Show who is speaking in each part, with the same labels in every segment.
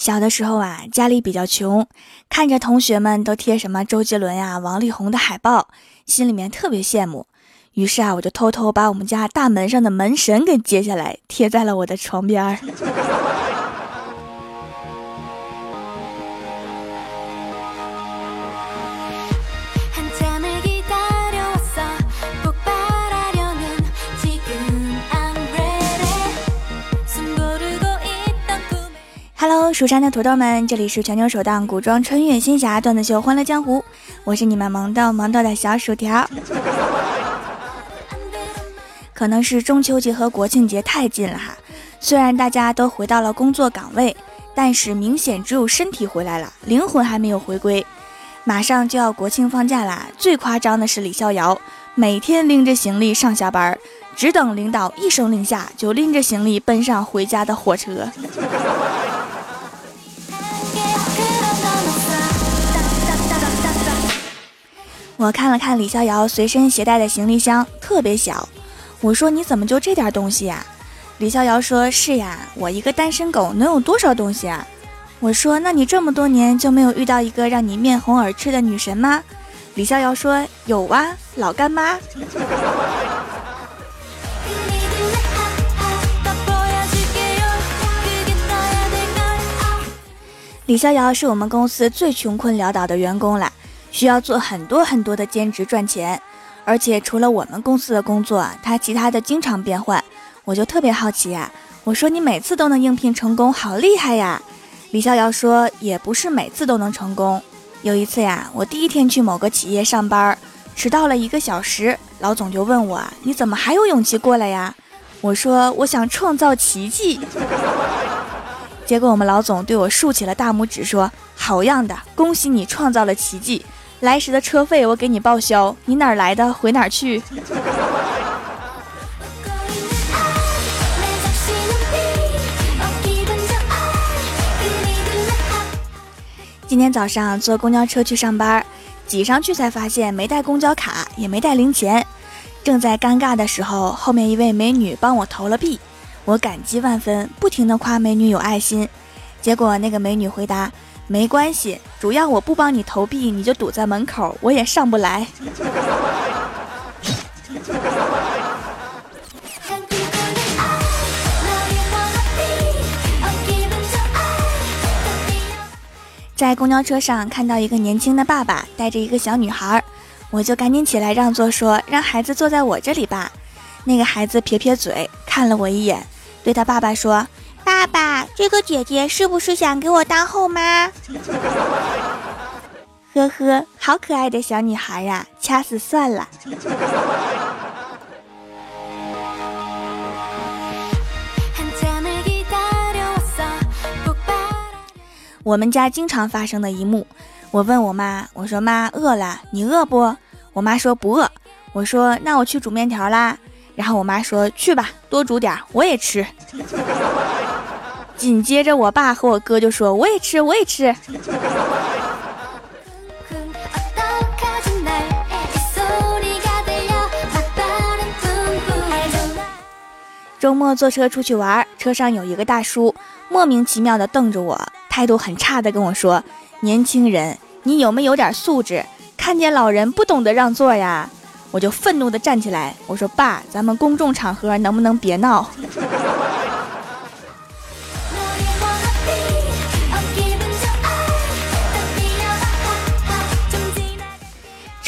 Speaker 1: 小的时候啊，家里比较穷，看着同学们都贴什么周杰伦呀、王力宏的海报，心里面特别羡慕。于是啊，我就偷偷把我们家大门上的门神给揭下来，贴在了我的床边儿。Hello，蜀山的土豆们，这里是全球首档古装穿越仙侠段子秀《欢乐江湖》，我是你们萌豆萌豆的小薯条。可能是中秋节和国庆节太近了哈，虽然大家都回到了工作岗位，但是明显只有身体回来了，灵魂还没有回归。马上就要国庆放假啦，最夸张的是李逍遥，每天拎着行李上下班，只等领导一声令下，就拎着行李奔上回家的火车。我看了看李逍遥随身携带的行李箱，特别小。我说：“你怎么就这点东西呀？”李逍遥说：“是呀，我一个单身狗能有多少东西啊？”我说：“那你这么多年就没有遇到一个让你面红耳赤的女神吗？”李逍遥说：“有啊，老干妈。”李逍遥是我们公司最穷困潦倒的员工了。需要做很多很多的兼职赚钱，而且除了我们公司的工作，他其他的经常变换，我就特别好奇呀。我说你每次都能应聘成功，好厉害呀！李逍遥说也不是每次都能成功。有一次呀，我第一天去某个企业上班，迟到了一个小时，老总就问我你怎么还有勇气过来呀？我说我想创造奇迹。结果我们老总对我竖起了大拇指，说好样的，恭喜你创造了奇迹。来时的车费我给你报销，你哪儿来的回哪儿去。今天早上坐公交车去上班，挤上去才发现没带公交卡，也没带零钱。正在尴尬的时候，后面一位美女帮我投了币，我感激万分，不停的夸美女有爱心。结果那个美女回答。没关系，主要我不帮你投币，你就堵在门口，我也上不来。在公交车上看到一个年轻的爸爸带着一个小女孩，我就赶紧起来让座，说让孩子坐在我这里吧。那个孩子撇撇嘴，看了我一眼，对他爸爸说。爸爸，这个姐姐是不是想给我当后妈？呵呵，好可爱的小女孩呀，掐死算了。我们家经常发生的一幕，我问我妈，我说妈饿了，你饿不？我妈说不饿。我说那我去煮面条啦。然后我妈说去吧，多煮点，我也吃。紧接着，我爸和我哥就说：“我也吃，我也吃。”周末坐车出去玩，车上有一个大叔莫名其妙的瞪着我，态度很差的跟我说：“年轻人，你有没有点素质？看见老人不懂得让座呀？”我就愤怒的站起来，我说：“爸，咱们公众场合能不能别闹？”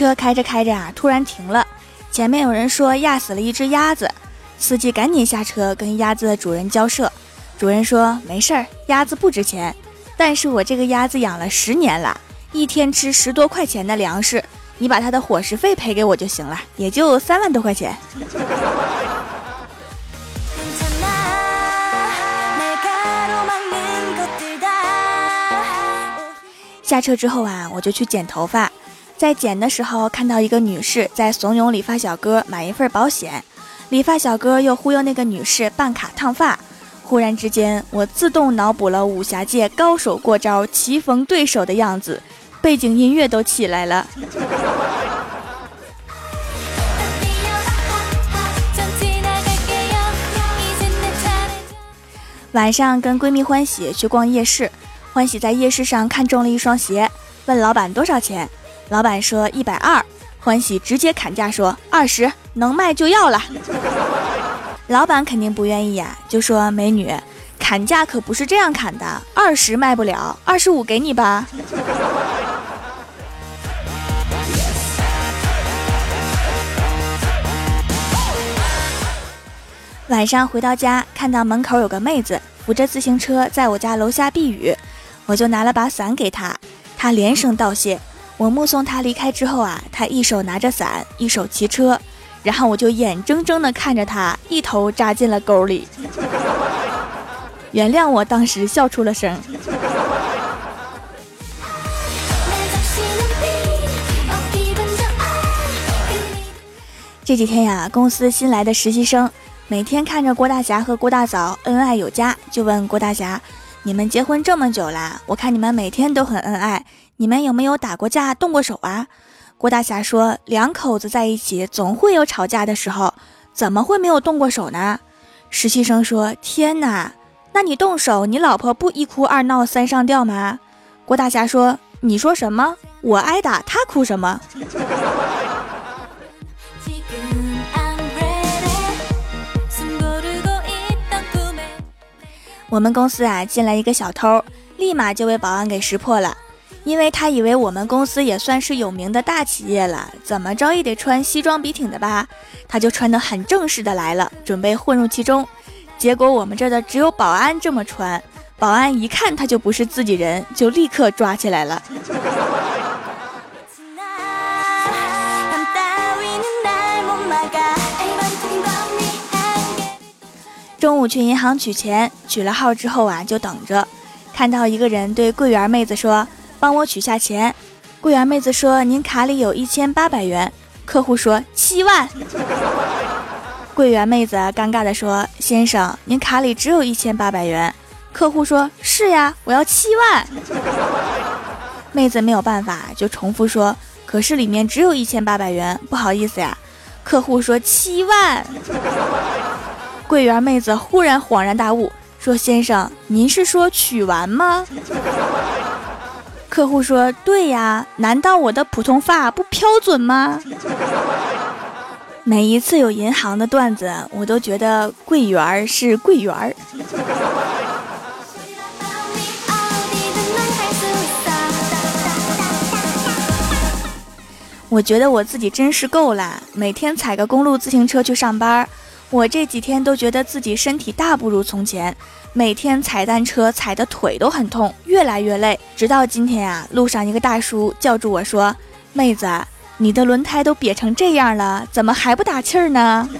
Speaker 1: 车开着开着啊，突然停了。前面有人说压死了一只鸭子，司机赶紧下车跟鸭子的主人交涉。主人说没事儿，鸭子不值钱，但是我这个鸭子养了十年了，一天吃十多块钱的粮食，你把它的伙食费赔给我就行了，也就三万多块钱。下车之后啊，我就去剪头发。在剪的时候，看到一个女士在怂恿理发小哥买一份保险，理发小哥又忽悠那个女士办卡烫发。忽然之间，我自动脑补了武侠界高手过招、棋逢对手的样子，背景音乐都起来了。晚上跟闺蜜欢喜去逛夜市，欢喜在夜市上看中了一双鞋，问老板多少钱，老板说一百二，欢喜直接砍价说二十，能卖就要了。老板肯定不愿意呀，就说美女，砍价可不是这样砍的，二十卖不了，二十五给你吧。晚上回到家，看到门口有个妹子扶着自行车在我家楼下避雨，我就拿了把伞给她，她连声道谢。我目送他离开之后啊，他一手拿着伞，一手骑车，然后我就眼睁睁地看着他一头扎进了沟里。原谅我当时笑出了声。这几天呀，公司新来的实习生。每天看着郭大侠和郭大嫂恩爱有加，就问郭大侠：“你们结婚这么久了，我看你们每天都很恩爱，你们有没有打过架、动过手啊？”郭大侠说：“两口子在一起总会有吵架的时候，怎么会没有动过手呢？”实习生说：“天哪，那你动手，你老婆不一哭二闹三上吊吗？”郭大侠说：“你说什么？我挨打，他哭什么？”我们公司啊进来一个小偷，立马就被保安给识破了，因为他以为我们公司也算是有名的大企业了，怎么着也得穿西装笔挺的吧，他就穿得很正式的来了，准备混入其中。结果我们这儿的只有保安这么穿，保安一看他就不是自己人，就立刻抓起来了。中午去银行取钱，取了号之后啊，就等着，看到一个人对柜员妹子说：“帮我取下钱。”柜员妹子说：“您卡里有一千八百元。”客户说：“七万。”柜员妹子尴尬的说：“先生，您卡里只有一千八百元。”客户说：“是呀，我要七万。”妹子没有办法，就重复说：“可是里面只有一千八百元，不好意思呀。”客户说：“七万。”柜员妹子忽然恍然大悟，说：“先生，您是说取完吗？”客户说：“对呀，难道我的普通话不标准吗？”每一次有银行的段子，我都觉得柜员是柜员。我觉得我自己真是够了，每天踩个公路自行车去上班。我这几天都觉得自己身体大不如从前，每天踩单车踩的腿都很痛，越来越累。直到今天啊，路上一个大叔叫住我说：“妹子，你的轮胎都瘪成这样了，怎么还不打气儿呢？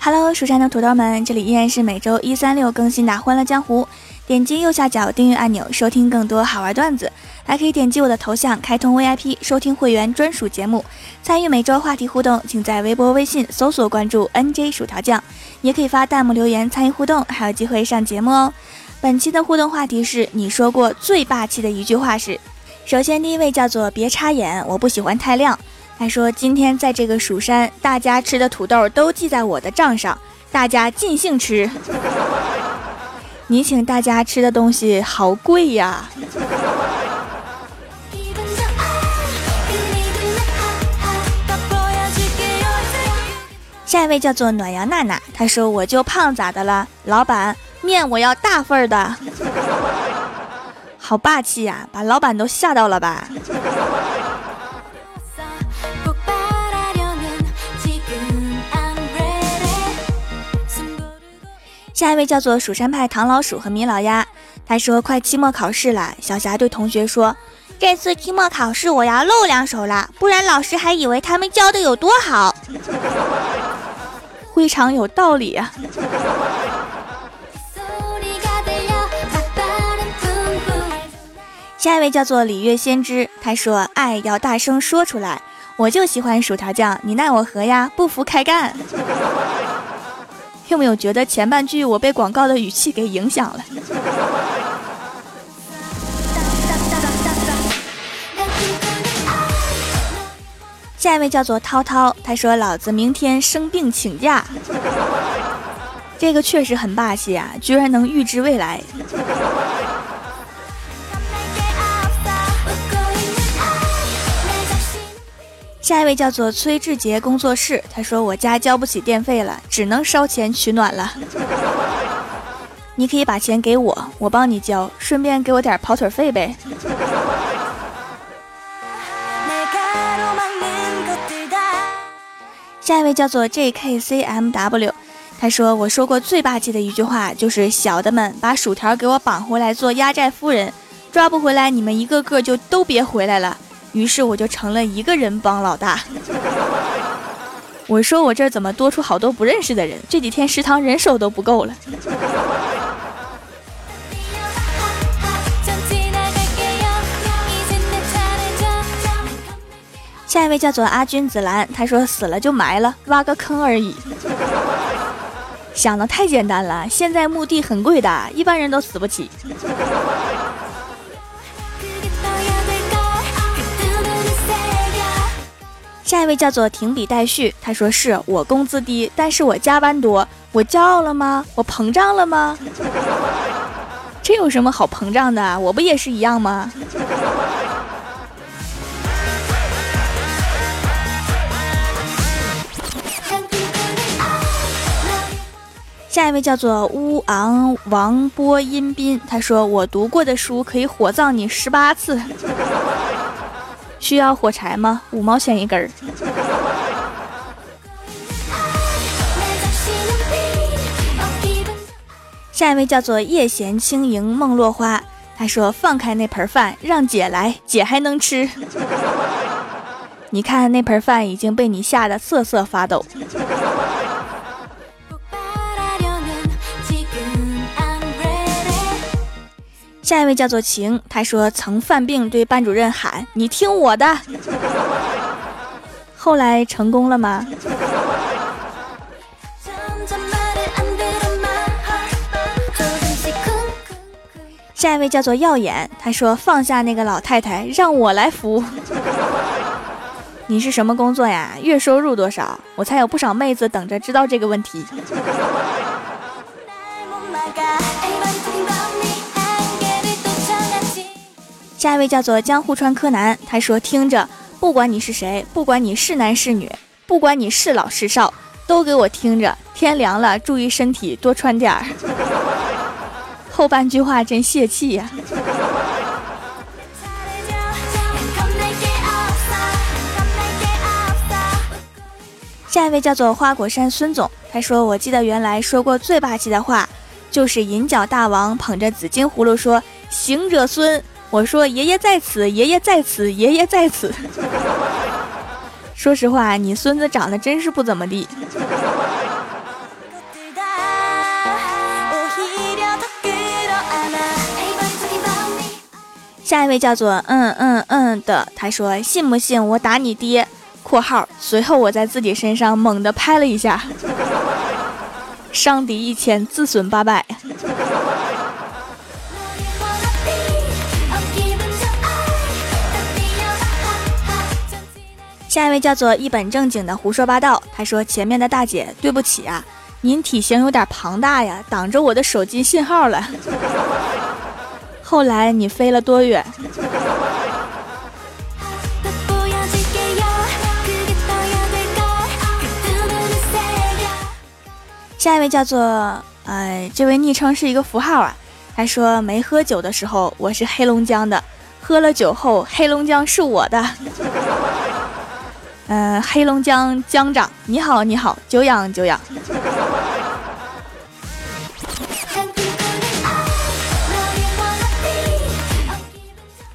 Speaker 1: ”Hello，蜀山的土豆们，这里依然是每周一、三、六更新的《欢乐江湖》。点击右下角订阅按钮，收听更多好玩段子，还可以点击我的头像开通 VIP，收听会员专属节目，参与每周话题互动。请在微博、微信搜索关注 NJ 薯条酱，也可以发弹幕留言参与互动，还有机会上节目哦。本期的互动话题是你说过最霸气的一句话是？首先第一位叫做别插眼，我不喜欢太亮。他说今天在这个蜀山，大家吃的土豆都记在我的账上，大家尽兴吃。你请大家吃的东西好贵呀！下一位叫做暖阳娜娜，她说：“我就胖咋的了？老板，面我要大份的。”好霸气呀，把老板都吓到了吧？下一位叫做蜀山派唐老鼠和米老鸭，他说快期末考试了，小霞对同学说：“这次期末考试我要露两手了，不然老师还以为他们教的有多好。”非常有道理啊。下一位叫做李月先知，他说：“爱要大声说出来，我就喜欢薯条酱，你奈我何呀？不服开干。”有没有觉得前半句我被广告的语气给影响了？下一位叫做涛涛，他说：“老子明天生病请假。”这个确实很霸气啊，居然能预知未来。下一位叫做崔志杰工作室，他说：“我家交不起电费了，只能烧钱取暖了。你可以把钱给我，我帮你交，顺便给我点跑腿费呗。”下一位叫做 JKCMW，他说：“我说过最霸气的一句话就是小的们把薯条给我绑回来做压寨夫人，抓不回来你们一个个就都别回来了。”于是我就成了一个人帮老大。我说我这儿怎么多出好多不认识的人？这几天食堂人手都不够了。下一位叫做阿君子兰，他说死了就埋了，挖个坑而已。想的太简单了，现在墓地很贵的，一般人都死不起。下一位叫做停笔待续，他说是我工资低，但是我加班多，我骄傲了吗？我膨胀了吗？这有什么好膨胀的？我不也是一样吗？下一位叫做乌昂王波音斌，他说：“我读过的书可以火葬你十八次，需要火柴吗？五毛钱一根儿。”下一位叫做叶闲轻盈梦落花，他说：“放开那盆饭，让姐来，姐还能吃。你看那盆饭已经被你吓得瑟瑟发抖。”下一位叫做晴，他说曾犯病对班主任喊：“你听我的。” 后来成功了吗？下一位叫做耀眼，他说放下那个老太太，让我来扶。你是什么工作呀？月收入多少？我猜有不少妹子等着知道这个问题。下一位叫做江户川柯南，他说：“听着，不管你是谁，不管你是男是女，不管你是老是少，都给我听着。天凉了，注意身体，多穿点儿。”后半句话真泄气呀。下一位叫做花果山孙总，他说：“我记得原来说过最霸气的话，就是银角大王捧着紫金葫芦说：‘行者孙。’”我说：“爷爷在此，爷爷在此，爷爷在此。”说实话，你孙子长得真是不怎么地。下一位叫做嗯嗯嗯的，他说：“信不信我打你爹？”（括号）随后我在自己身上猛地拍了一下，伤敌一千，自损八百。下一位叫做一本正经的胡说八道。他说：“前面的大姐，对不起啊，您体型有点庞大呀，挡着我的手机信号了。后来你飞了多远？”下一位叫做哎，这位昵称是一个符号啊。他说：“没喝酒的时候我是黑龙江的，喝了酒后黑龙江是我的。” 呃，黑龙江江长，你好，你好，久仰久仰。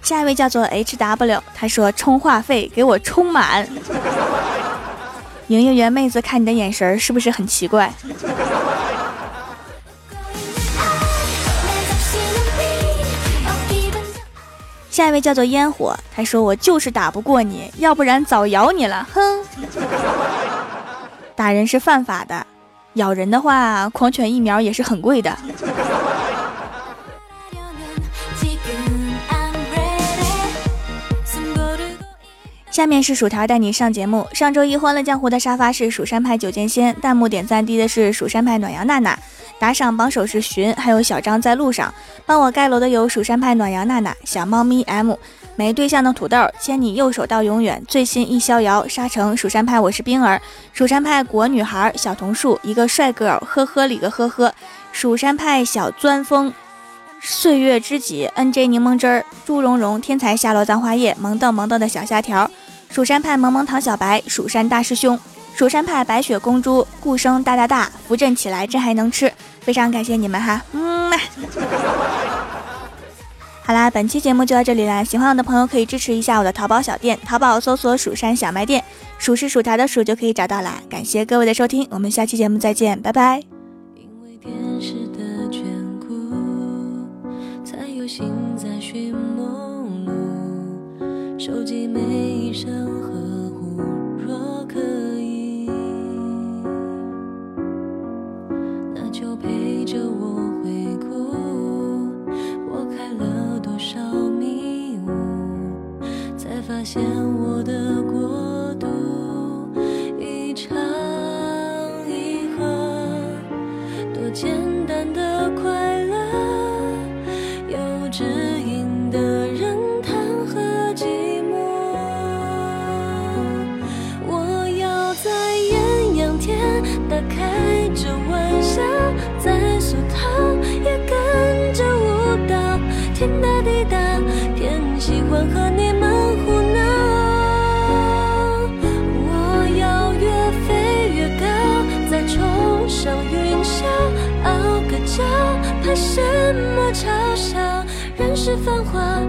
Speaker 1: 下一位叫做 H W，他说充话费给我充满。营业员妹子看你的眼神是不是很奇怪？下一位叫做烟火，他说我就是打不过你，要不然早咬你了。哼，打人是犯法的，咬人的话，狂犬疫苗也是很贵的。下
Speaker 2: 面是薯条带你上节目。上周一欢乐江湖的沙发是蜀山派九剑仙，弹幕点赞低的是蜀山派暖阳娜娜，打赏榜首是寻，还有小张在路上帮我盖楼的有蜀山派暖阳娜娜、小猫咪 M。没对象的土豆，牵你右手到永远。最新一逍遥，沙城蜀山派，我是冰儿。蜀山派果女孩小桐树，一个帅哥，呵呵里个呵呵。蜀山派小钻风，岁月知己。N J 柠檬汁儿，朱蓉蓉，天才下落葬花叶，萌豆萌豆的小虾条。蜀山派萌萌糖小白，蜀山大师兄。蜀山派白雪公主，顾生大大大，扶正起来，这还能吃。非常感谢你们哈，嗯嘛。好啦，本期节目就到这里啦！喜欢我的朋友可以支持一下我的淘宝小店，淘宝搜索“蜀山小卖店”，数是薯条的数就可以找到啦。感谢各位的收听，我们下期节目再见，拜拜。因为电视的眷顾，才有心在寻梦收集每一声呵护，若可以，那就陪着我回顾，我开了多少迷雾，才发现我的过度，一场一和，多简单。是繁华，